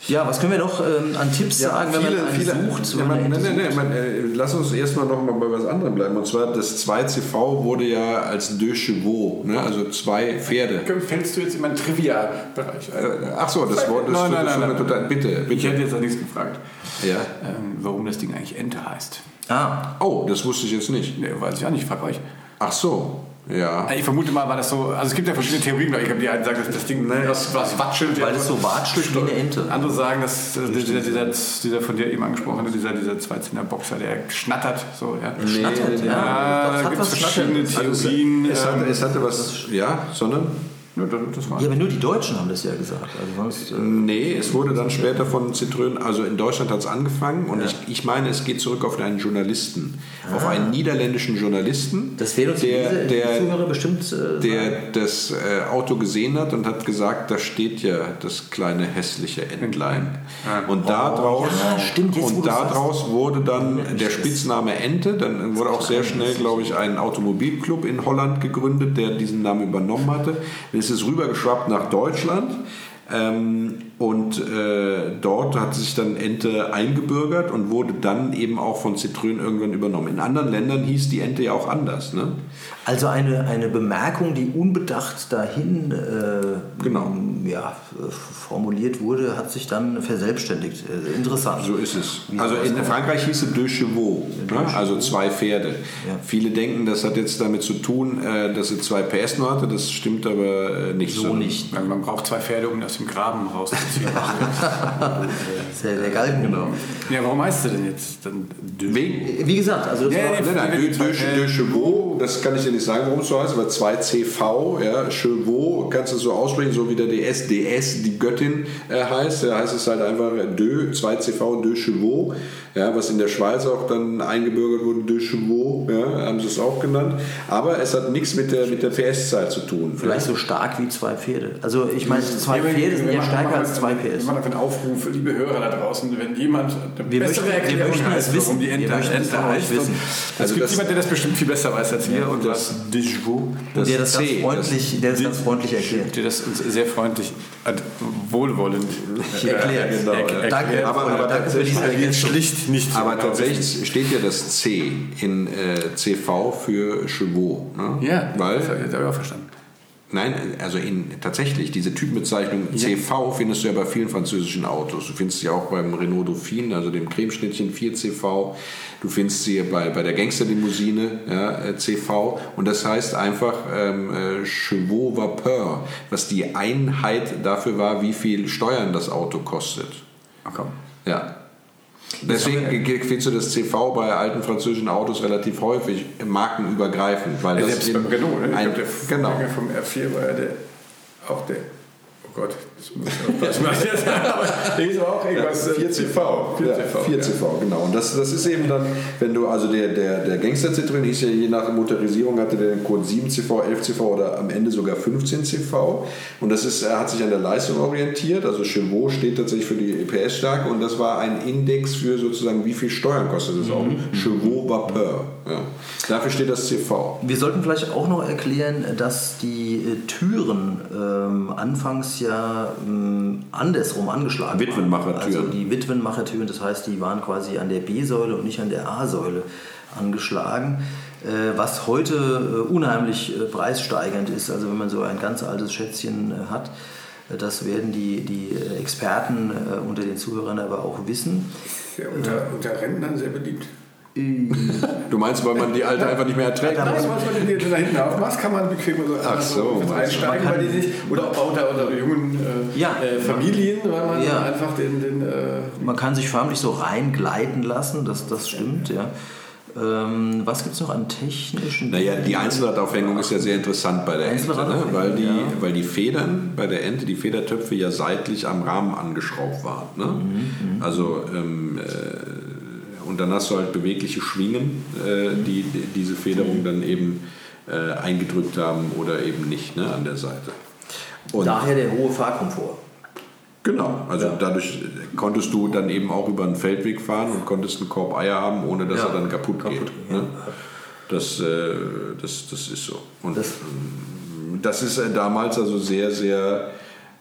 Ja, was können wir noch ähm, an Tipps sagen, wenn man einen sucht? ja, man, nee, sucht? nee, man, äh, lass uns erstmal noch mal bei was anderem bleiben. Und zwar das 2CV wurde ja als Deux Chevaux, ne? also zwei Pferde. Fällst du jetzt in meinen Trivia-Bereich? Äh, Ach so, das Wort ist Nein, nein, nein, nein. total, bitte, Ich bitte. hätte jetzt auch nichts gefragt, Ja. ähm, warum das Ding eigentlich Ente heißt. Ah, Oh, das wusste ich jetzt nicht. Nee, weiß ich auch nicht, frag euch. Ach so, ja. Ich vermute mal, war das so, also es gibt ja verschiedene Theorien, glaube ich. Habe die einen sagen, dass das Ding was, was watschelt. weil es so watschelt wie eine Ente. Andere sagen, dass äh, dieser, dieser, dieser von dir eben angesprochene, dieser, dieser 210er Boxer, der schnattert. So, ja. Schnattert, nee, ja. Ja, es da gibt es verschiedene Schnatterndes. Also Theorien. es, hatte, ähm, es hatte was, ja, sondern? Ja, das, das war. Ja, aber nur die Deutschen haben das ja gesagt. Also sonst, äh, Nee, es wurde dann später von Citroën, also in Deutschland hat es angefangen und ich, ich meine, es geht zurück auf einen Journalisten, auf einen niederländischen Journalisten, das der, diese der, bestimmt äh, der das äh, Auto gesehen hat und hat gesagt, da steht ja das kleine hässliche Entlein. Und daraus, ja, stimmt, jetzt, und du sagst. daraus wurde dann der. Spitzname Ente. Dann wurde auch sehr schnell, glaube ich, ein Automobilclub in Holland gegründet, der diesen Namen übernommen hatte. Dann ist es rübergeschwappt nach Deutschland. Ähm, und äh, dort hat sich dann Ente eingebürgert und wurde dann eben auch von Citroën irgendwann übernommen. In anderen Ländern hieß die Ente ja auch anders. Ne? Also eine, eine Bemerkung, die unbedacht dahin äh, Genau. Ja, formuliert wurde, hat sich dann verselbstständigt. Äh, interessant. So ist es. Wie Also in. Frankreich hieß es Deux Chevaux, ne? also zwei Pferde. Ja. Viele denken, das hat jetzt damit zu tun, äh, dass sie zwei PS nur hatte. Das stimmt aber äh, nicht So nicht. Man man braucht zwei Pferde, um aus dem Graben rauszuziehen. Das ist ja der Galgen. Genau. ja, warum heißt du denn jetzt dann Dö? Wegen, Wie gesagt, also das Ja, ja, Nein, nein, Wenn Deux, Deux, Deux Chevaux, das kann ich dir nicht sagen, warum es so heißt, aber 2CV, ja, Chevaux, kannst du so aussprechen, so wie der DS, DS, die Göttin äh, heißt, da heißt es halt einfach Deux, 2CV, Deux Chevaux, ja, was in der Schweiz auch dann eingebürgert wurde, Deux Chevaux, ja, haben sie es auch genannt, aber es hat nichts mit der, mit der PS-Zahl zu tun. vielleicht so stark wie zwei Pferde. Also ich meine, zwei Ja, Pferde sind wir ja machen- stärker als 2 Wir PS. machen einfach einen Aufruf, liebe Hörer da draußen, wenn jemand eine Wir bessere möchten- wir Erklärung möchten es weiß, wissen. warum die Wir Ente heißt. Es Also gibt das- jemand, der das bestimmt viel besser weiß als wir und Das Dijou, Und der das ganz freundlich, der das ganz freundlich erklärt. der das uns sehr freundlich, äh, wohlwollend Erklärt. genau, erk- ja. erklärt. Danke, Aber- aber, danke für diese Ergänzung. schlicht nicht so Aber genau tatsächlich steht ja das C in äh, CV für Chevaux. Ne? wissen. Ja, weil das habe ich auch verstanden. Nein, also in, tatsächlich, diese Typenbezeichnung CV findest du ja bei vielen französischen Autos. Du findest sie auch beim Renault Dauphine, also dem Cremeschnittchen 4CV. Du findest sie bei, bei der Gangsterlimousine ja, äh, CV. Und das heißt einfach ähm, äh, Chevaux Vapeur, was die Einheit dafür war, wie viel Steuern das Auto kostet. Komm. Ja. Deswegen findest du das CV bei alten französischen Autos relativ häufig markenübergreifend, weil Ja, das selbst beim Renault, ne? Ein, glaub, der genau. Vorgänger vom R4 war ja der, auch der, oh Gott, was ich jetzt der auch irgendwas. äh, 4CV. 4CV, Ja, ja. 4CV, genau. Und das, das ist eben dann, wenn du, also der, der, der Gangster Citroën hieß ja je nach Motorisierung, hatte der den Code 7CV, 11CV oder am Ende sogar 15CV. Und das ist, er hat sich an der Leistung orientiert. Also Chevaux steht tatsächlich für die PS-Stärke und das war ein Index für sozusagen, wie viel Steuern kostet das Auto. Chevaux Vapeur. Ja. Dafür steht das CV. Wir sollten vielleicht auch noch erklären, dass die äh, Türen ähm, anfangs ja ähm, andersrum angeschlagen Witwenmachertüren. Also die Witwenmachertüren, das heißt, die waren quasi an der B-Säule und nicht an der A-Säule angeschlagen, äh, was heute äh, unheimlich äh, preissteigernd ist. Also wenn man so ein ganz altes Schätzchen äh, hat, äh, das werden die, die Experten äh, unter den Zuhörern aber auch wissen. Ja, unter, unter Rentnern sehr beliebt. Du meinst, weil man die alte einfach nicht mehr erträgt? Nein, was man die da hinten aufmachst, kann man bequem so, Ach so, kann- weil die sich, oder auch unter, unter jungen äh, Ja. äh, Familien, weil man Ja. einfach den, den äh, Man kann sich förmlich so reingleiten lassen, das, das stimmt, ja. Ähm, was gibt es noch an technischen? Naja, die Einzelradaufhängung ist ja sehr interessant bei der Ente, ne? Weil, die, ja. weil die Federn bei der Ente, die Federtöpfe ja seitlich am Rahmen angeschraubt waren. Ne? Mhm, Also, ähm, äh, und dann hast du halt bewegliche Schwingen, äh, die, die diese Federung dann eben äh, eingedrückt haben oder eben nicht ne, an der Seite. Und Daher der hohe Fahrkomfort. Genau, also dadurch konntest du dann eben auch über einen Feldweg fahren und konntest einen Korb Eier haben, ohne dass Ja. er dann kaputt, Kaputt geht. geht, Ne? Das, äh, das, das ist so. Und Das- ähm, das ist äh, damals also sehr, sehr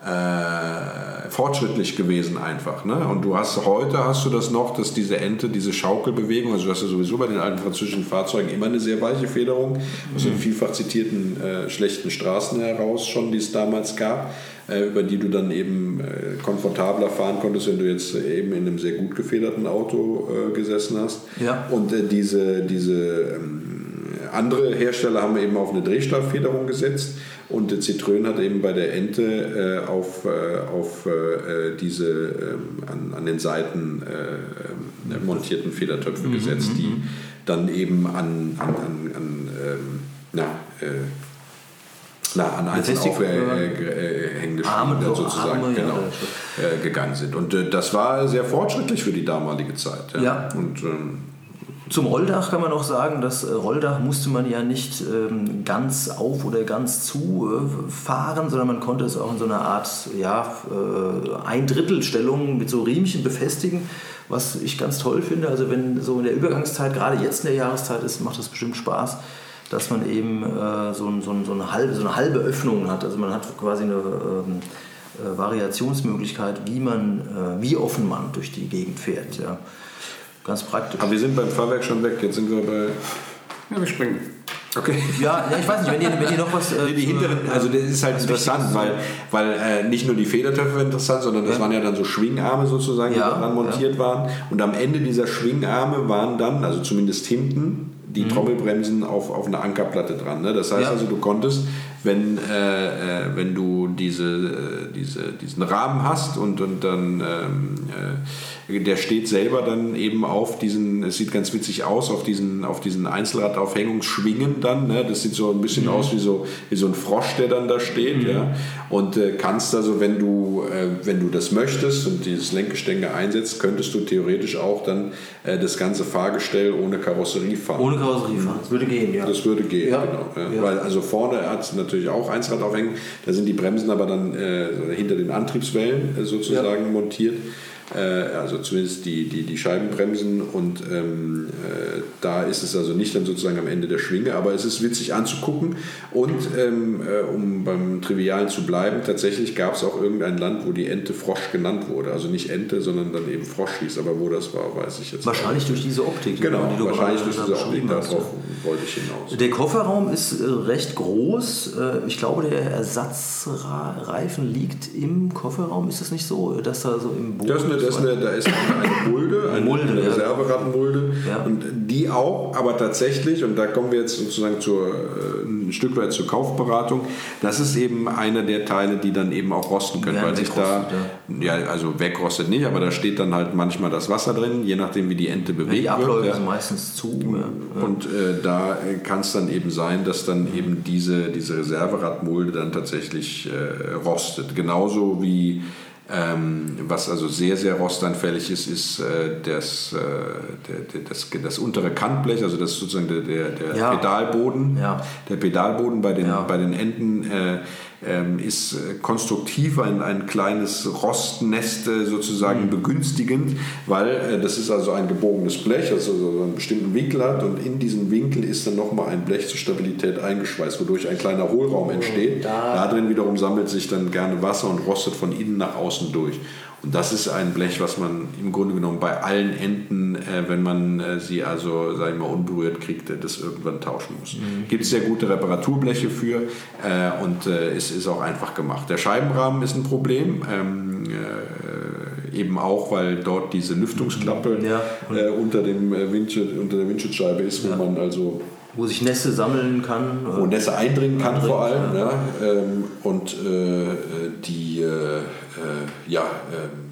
äh, fortschrittlich gewesen einfach. Ne? Und du hast heute hast du das noch, dass diese Ente, diese Schaukelbewegung, also du hast ja sowieso bei den alten französischen Fahrzeugen immer eine sehr weiche Federung, aus den vielfach zitierten äh, schlechten Straßen heraus schon, die es damals gab, äh, über die du dann eben äh, komfortabler fahren konntest, wenn du jetzt äh, eben in einem sehr gut gefederten Auto äh, gesessen hast. Ja. Und diese, diese ähm, andere Hersteller haben eben auf eine Drehstabfederung gesetzt und der Citroën hat eben bei der Ente äh, auf, äh, auf äh, diese ähm, an, an den Seiten äh, ähm, montierten Federtöpfe gesetzt, die dann eben an, an, an, an ähm, na, äh, na, an Befestigt- aufhängende Arme, so sozusagen Arme, ja, genau, äh, gegangen sind. Und äh, das war sehr fortschrittlich für die damalige Zeit. Ja. Und ähm, Zum Rolldach kann man auch sagen, das äh, Rolldach musste man ja nicht ähm, ganz auf oder ganz zu äh, fahren, sondern man konnte es auch in so einer Art ja, äh, Ein-Drittel-Stellung mit so Riemchen befestigen, was ich ganz toll finde. Also wenn so in der Übergangszeit, gerade jetzt in der Jahreszeit ist, macht das bestimmt Spaß, dass man eben äh, so, so, so, eine halbe, so eine halbe Öffnung hat. Also man hat quasi eine ähm, äh, Variationsmöglichkeit, wie man, äh, wie offen man durch die Gegend fährt. Ja. Ganz praktisch. Aber wir sind beim Fahrwerk schon weg. Jetzt sind wir bei. ja, wir springen. Okay. Ja, ja, ich weiß nicht, wenn ihr, wenn ihr noch was. Äh, die hinteren, also das ist halt interessant, weil, weil äh, nicht nur die Federtöpfe interessant, sondern das Ja. waren ja dann so Schwingarme sozusagen, die Ja, daran montiert waren. Und am Ende dieser Schwingarme waren dann, also zumindest hinten, die Trommelbremsen auf, auf einer Ankerplatte dran. Ne? Das heißt also, du konntest, wenn, äh, äh, wenn du diese, äh, diese, diesen Rahmen hast und, und dann ähm, äh, der steht selber dann eben auf diesen, es sieht ganz witzig aus, auf diesen, auf diesen Einzelradaufhängungsschwingen dann. Ne? Das sieht so ein bisschen aus wie so, wie so ein Frosch, der dann da steht. Ja? Und äh, kannst also, wenn du, äh, wenn du das möchtest und dieses Lenkgestänge einsetzt, könntest du theoretisch auch dann das ganze Fahrgestell ohne Karosserie fahren. ohne Karosserie fahren. Das würde gehen, ja. Das würde gehen, Ja. genau. Ja. Weil also vorne hat es natürlich natürlich auch Einsrad aufhängen. Da sind die Bremsen aber dann äh, hinter den Antriebswellen äh, sozusagen ja. montiert. Äh, also zumindest die, die, die Scheibenbremsen und ähm, äh, da ist es also nicht dann sozusagen am Ende der Schwinge, aber es ist witzig anzugucken und ähm, äh, um beim Trivialen zu bleiben, tatsächlich gab es auch irgendein Land, wo die Ente Frosch genannt wurde, also nicht Ente, sondern dann eben Frosch hieß, aber wo das war, weiß ich jetzt Wahrscheinlich durch diese Optik. Genau, die wahrscheinlich durch diese Optik, darauf wollte ich hinaus. Der Kofferraum ist äh, recht groß, äh, ich glaube der Ersatzreifen liegt im Kofferraum, ist es nicht so, dass da so im Boden das eine, da ist eine Mulde, eine, Mulde, eine Reserverattenmulde. Ja. Und die auch, aber tatsächlich, und da kommen wir jetzt sozusagen zur, äh, ein Stück weit zur Kaufberatung, das ist eben einer der Teile, die dann eben auch rosten können, ja, weil sich da, ja. ja. also wegrostet nicht, aber da steht dann halt manchmal das Wasser drin, je nachdem wie die Ente bewegt ja, die Abläufe wird. sind meistens zu. Und äh, da kann es dann eben sein, dass dann eben diese, diese Reserveradmulde dann tatsächlich äh, rostet. Genauso wie ähm, was also sehr, sehr rostanfällig ist, ist äh, das, äh, der, das, das, untere Kantblech, also das ist sozusagen der, der, der ja. Pedalboden. Ja. Der Pedalboden bei den, ja. bei den Enden äh, ähm, ist äh, konstruktiv ein, ein kleines Rostnest äh, sozusagen mhm. begünstigend, weil äh, das ist also ein gebogenes Blech, also so einen bestimmten Winkel hat und in diesem Winkel ist dann nochmal ein Blech zur Stabilität eingeschweißt, wodurch ein kleiner Hohlraum entsteht. Da, da drin wiederum sammelt sich dann gerne Wasser und rostet von innen nach außen durch. Und das ist ein Blech, was man im Grunde genommen bei allen Enden, äh, wenn man äh, sie also, sag ich mal, unberührt kriegt, äh, das irgendwann tauschen muss. Mhm. Gibt es sehr gute Reparaturbleche für äh, und äh, es ist auch einfach gemacht. Der Scheibenrahmen ist ein Problem. Ähm, äh, eben auch, weil dort diese Lüftungsklappe ja. unter, dem Windschutzscheibe, unter der Windschutzscheibe ist, wo ja. man also wo sich Nässe sammeln kann. Wo Nässe eindringen kann eindringen, vor allem. Ja. ja. Ähm, und äh, die, äh, ja, ähm,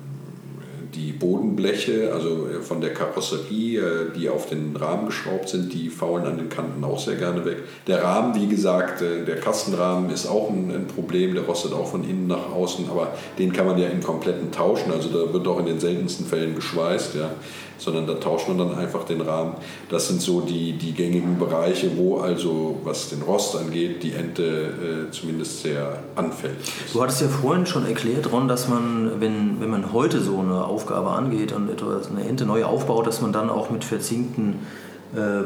die Bodenbleche, also äh, von der Karosserie, äh, die auf den Rahmen geschraubt sind, die faulen an den Kanten auch sehr gerne weg. Der Rahmen, wie gesagt, äh, der Kastenrahmen ist auch ein, ein, Problem, der rostet auch von innen nach außen, aber den kann man ja im kompletten tauschen, also da wird auch in den seltensten Fällen geschweißt, ja, sondern da tauscht man dann einfach den Rahmen. Das sind so die, die gängigen Bereiche, wo also, was den Rost angeht, die Ente äh, zumindest sehr anfällig ist. Du hattest ja vorhin schon erklärt, Ron, dass man, wenn, wenn man heute so eine Aufgabe angeht und etwas, eine Ente neu aufbaut, dass man dann auch mit verzinkten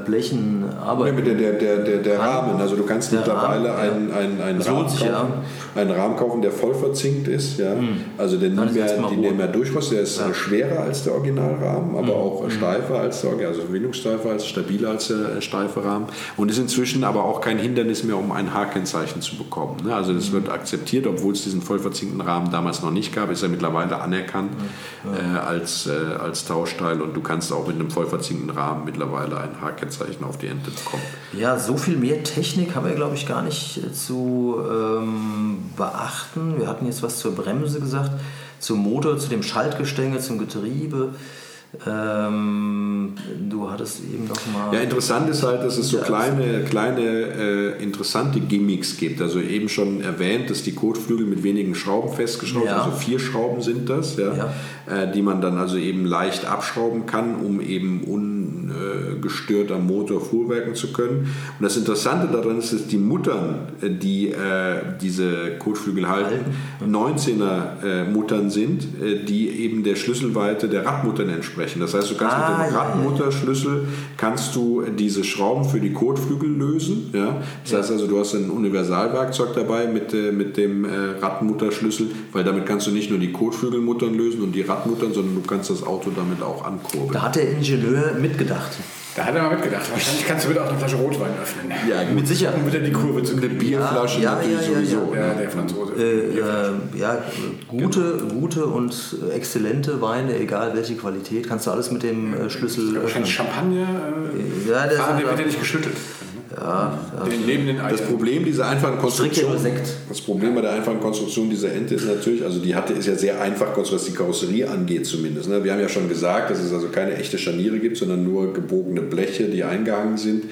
Blechen arbeiten. Ja, der, der, der, der Rahmen, also du kannst mittlerweile Rahmen, einen, einen, einen, Rahmen kaufen, ja. einen Rahmen kaufen, der voll verzinkt ist, ja. Mhm. also der nie mehr, nicht mehr durchrostet, der ist ja. schwerer als der Originalrahmen, aber mhm. auch mhm. steifer als der also windungssteifer, als stabiler als der äh, steife Rahmen und ist inzwischen aber auch kein Hindernis mehr, um ein H-Kennzeichen zu bekommen. Ne? Also das mhm. wird akzeptiert, obwohl es diesen voll verzinkten Rahmen damals noch nicht gab, ist er mittlerweile anerkannt äh, als, äh, als Tauschteil und du kannst auch mit einem voll verzinkten Rahmen mittlerweile ein ein H-Kennzeichen auf die Ente bekommen. Ja, so viel mehr Technik haben wir, glaube ich, gar nicht äh, zu ähm, beachten. Wir hatten jetzt was zur Bremse gesagt, zum Motor, zu dem Schaltgestänge, zum Getriebe. Ähm, du hattest eben noch mal. Ja, interessant ist halt, dass es so kleine, kleine äh, interessante Gimmicks gibt. Also eben schon erwähnt, dass die Kotflügel mit wenigen Schrauben festgeschraubt sind. Ja. Also vier Schrauben sind das, ja, ja. Äh, die man dann also eben leicht abschrauben kann, um eben ungestört am Motor fuhrwerken zu können. Und das Interessante daran ist, dass die Muttern, äh, die äh, diese Kotflügel halten, 19er äh, Muttern sind, äh, die eben der Schlüsselweite der Radmuttern entsprechen sprechen. Das heißt, du kannst ah, mit dem ja, Radmutterschlüssel kannst du diese Schrauben für die Kotflügel lösen. Ja? Das ja. heißt also, du hast ein Universalwerkzeug dabei mit, äh, mit dem äh, Radmutterschlüssel, weil damit kannst du nicht nur die Kotflügelmuttern lösen und die Radmuttern, sondern du kannst das Auto damit auch ankurbeln. Da hat der Ingenieur mitgedacht. Da hat er mal mitgedacht. Wahrscheinlich kannst du wieder auch eine Flasche Rotwein öffnen. Ja, mit Sicherheit. Um wieder die Kurve zu Eine Bierflasche ja, natürlich ja, ja, sowieso. Ja, der Franzose. Äh, äh, ja, gute, genau. gute und exzellente Weine, egal welche Qualität, kannst du alles mit dem äh, Schlüssel. Wahrscheinlich Champagner. Äh, ja, der, der wird ja nicht geschüttelt. Ja, den lebenden Das Problem dieser einfachen Konstruktion, das Problem bei der einfachen Konstruktion dieser Ente ist natürlich, also die hatte ist ja sehr einfach, was die Karosserie angeht zumindest. Ne? Wir haben ja schon gesagt, dass es also keine echte Scharniere gibt, sondern nur gebogene Bleche, die eingehangen sind.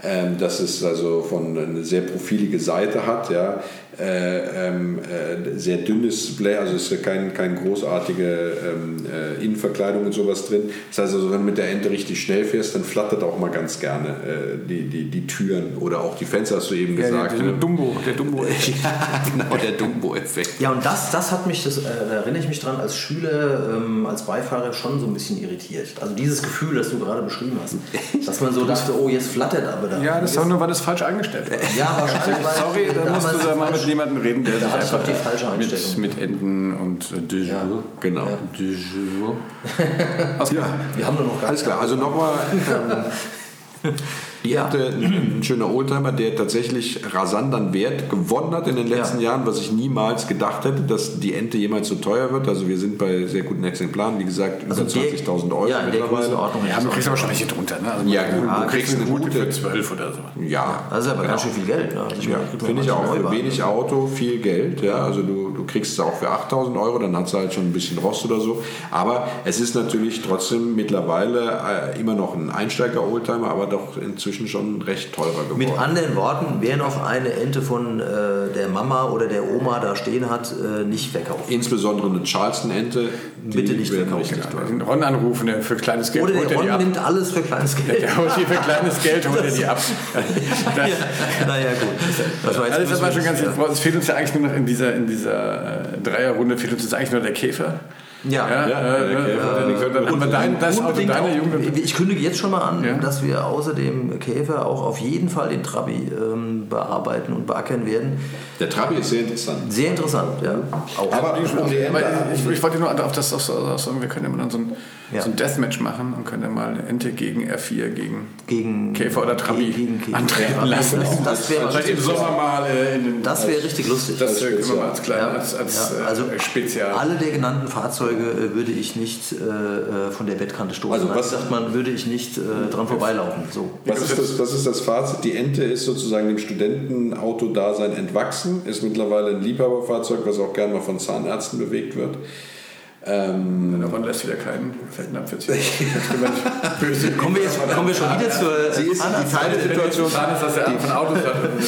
Ähm, dass es also von eine sehr profilige Seite hat. Ja. Äh, ähm, äh, sehr dünnes Blech, also es ist kein, kein großartige ähm, äh, Innenverkleidung und sowas drin. Das heißt also, wenn du mit der Ente richtig schnell fährst, dann flattert auch mal ganz gerne äh, die, die, die Türen oder auch die Fenster, hast du eben Ja, gesagt. der, der Dumbo, der Dumbo. ja, genau, der Dumbo-Effekt. Ja, und das, das hat mich, das, äh, da erinnere ich mich dran, als Schüler, ähm, als Beifahrer schon so ein bisschen irritiert. Also dieses Gefühl, das du gerade beschrieben hast. Dass man so dachte, oh, jetzt flattert aber da. Ja, das ist auch nur, weil das falsch eingestellt war. Ja, wahrscheinlich. Sorry, da musst du da mal mit jemandem reden, der sich einfach auch die falsche Einstellung. mit, mit Enden und äh, de Ja. Genau. Ja. De jour. Ja, Wir haben nur noch gar alles klar. Also nochmal. Ähm, die Ente, ein, ein schöner Oldtimer, der tatsächlich rasant an Wert gewonnen hat in den letzten Jahren, was ich niemals gedacht hätte, dass die Ente jemals so teuer wird. Also wir sind bei sehr guten Exemplaren, wie gesagt, über Also der- 20.000 Euro Ja, in der Größenordnung. Ja, du kriegst aber schon welche drunter, ne? Also Ja, du, gut, du du kriegst eine gute für gute- 12 oder so. Ja, Das ist aber ganz schön viel Geld. Ne? Also ich Ja, finde ich auch. Für wenig Auto viel Geld. Ja, also du, du kriegst es auch für 8000 Euro, dann hat es halt schon ein bisschen Rost oder so. Aber es ist natürlich trotzdem mittlerweile äh, immer noch ein Einsteiger-Oldtimer, aber doch inzwischen schon recht teurer geworden. Mit anderen Worten, wer noch eine Ente von äh, der Mama oder der Oma da stehen hat, äh, nicht verkaufen. Insbesondere eine Charleston-Ente. die Bitte nicht verkaufen. Den Ron anrufen, der für kleines Geld Oder holt der er die Ron ab. nimmt alles für kleines Geld. Der holt die für kleines Geld, holt er die ab. Das, ja, naja, gut. Das war jetzt also das war schon ganz Es fehlt uns ja eigentlich nur noch in dieser, in dieser äh, Dreierrunde fehlt uns jetzt eigentlich nur der Käfer. Ja, Ja, Ja, äh, dein, das Auto Unbedingt deiner auch, Jugend. ich kündige jetzt schon mal an, Ja. dass wir außer dem Käfer auch auf jeden Fall den Trabi ähm, bearbeiten und beackern werden. Der Trabi ist sehr interessant. Sehr interessant, ja. Auch. Aber um die Aber Ente ich, ich wollte nur auf das auf auf sagen, wir können ja mal dann so ein, Ja. so ein Deathmatch machen und können ja mal eine Ente gegen R4 gegen gegen Käfer oder Trabi gegen Käfer. antreten Ja, lassen. Das, das wäre Vielleicht im richtig, Sommer mal äh, in den das wäre richtig lustig. Das äh, können wir mal als kleine, Ja, als, als ja, also äh, Spezial. Alle der genannten Fahrzeuge äh, würde ich nicht äh, äh, von der Bettkante stoßen. Also Also was- sagt man, würde ich nicht äh, dran vorbeilaufen. So. Was ist das, das ist das Fazit. Die Ente ist sozusagen dem Studentenautodasein entwachsen, ist mittlerweile ein Liebhaberfahrzeug, was auch gerne mal von Zahnärzten bewegt wird. Ähm, Davon lässt wieder keinen Fettnapf jetzt böse. Kommen wir, jetzt, kommen wir schon wieder zur Sie ist die Teilesituation. Ja.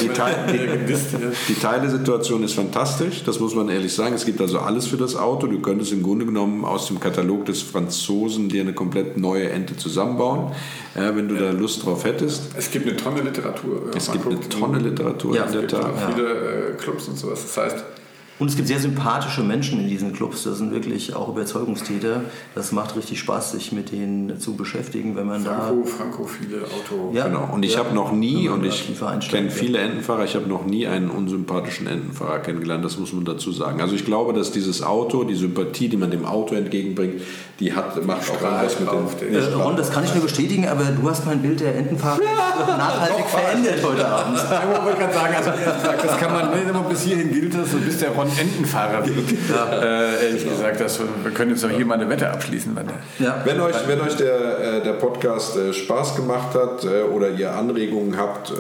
Die Teil- gedisst. Die Teilesituation ist fantastisch, das muss man ehrlich sagen. Es gibt also alles für das Auto. Du könntest im Grunde genommen aus dem Katalog des Franzosen dir eine komplett neue Ente zusammenbauen, äh, wenn du da Lust drauf hättest. Es gibt eine Tonne Literatur. Es gibt eine Tonne Literatur Ja, in Es der gibt Tat. auch viele äh, Clubs und sowas. Das heißt, Und es gibt sehr sympathische Menschen in diesen Clubs. Das sind wirklich auch Überzeugungstäter. Das macht richtig Spaß, sich mit denen zu beschäftigen, wenn man Franco, Franco, viele Auto. da. Ja, Genau. Und ich ja. habe noch nie, Wenn man und da ich kenne viele Entenfahrer, ich habe noch nie einen unsympathischen Entenfahrer kennengelernt, das muss man dazu sagen. Also ich glaube, dass dieses Auto, die Sympathie, die man dem Auto entgegenbringt, die hat, macht auch irgendwas mit dem... den- Äh, Ron, das kann ich nur bestätigen, aber du hast mein Bild der Entenfahrer nachhaltig verändert heute Abend. Ja, wollte ich gerade sagen, also, das kann man, nee, aber bis hierhin gilt das, so bis der Ron Entenfahrer wird. Äh, ehrlich gesagt, das, wir können jetzt auch hier mal eine Wette abschließen. Wenn Ja. Wenn euch, wenn euch der, äh, der Podcast äh, Spaß gemacht hat äh, oder ihr Anregungen habt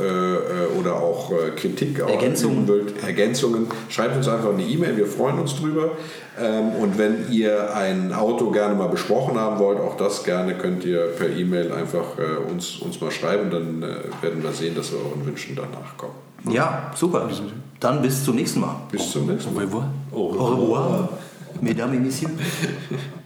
oder auch Kritik Ergänzungen. wollt, Ergänzungen, schreibt uns einfach eine E-Mail, wir freuen uns drüber. Ähm, und wenn ihr ein Auto gerne mal besprochen haben wollt, auch das gerne könnt ihr per E-Mail einfach uns, uns mal schreiben, dann werden wir sehen, dass wir euren Wünschen danach kommen. Ja, super. Dann bis zum nächsten Mal. Bis zum nächsten Mal. Au revoir, mesdames et messieurs.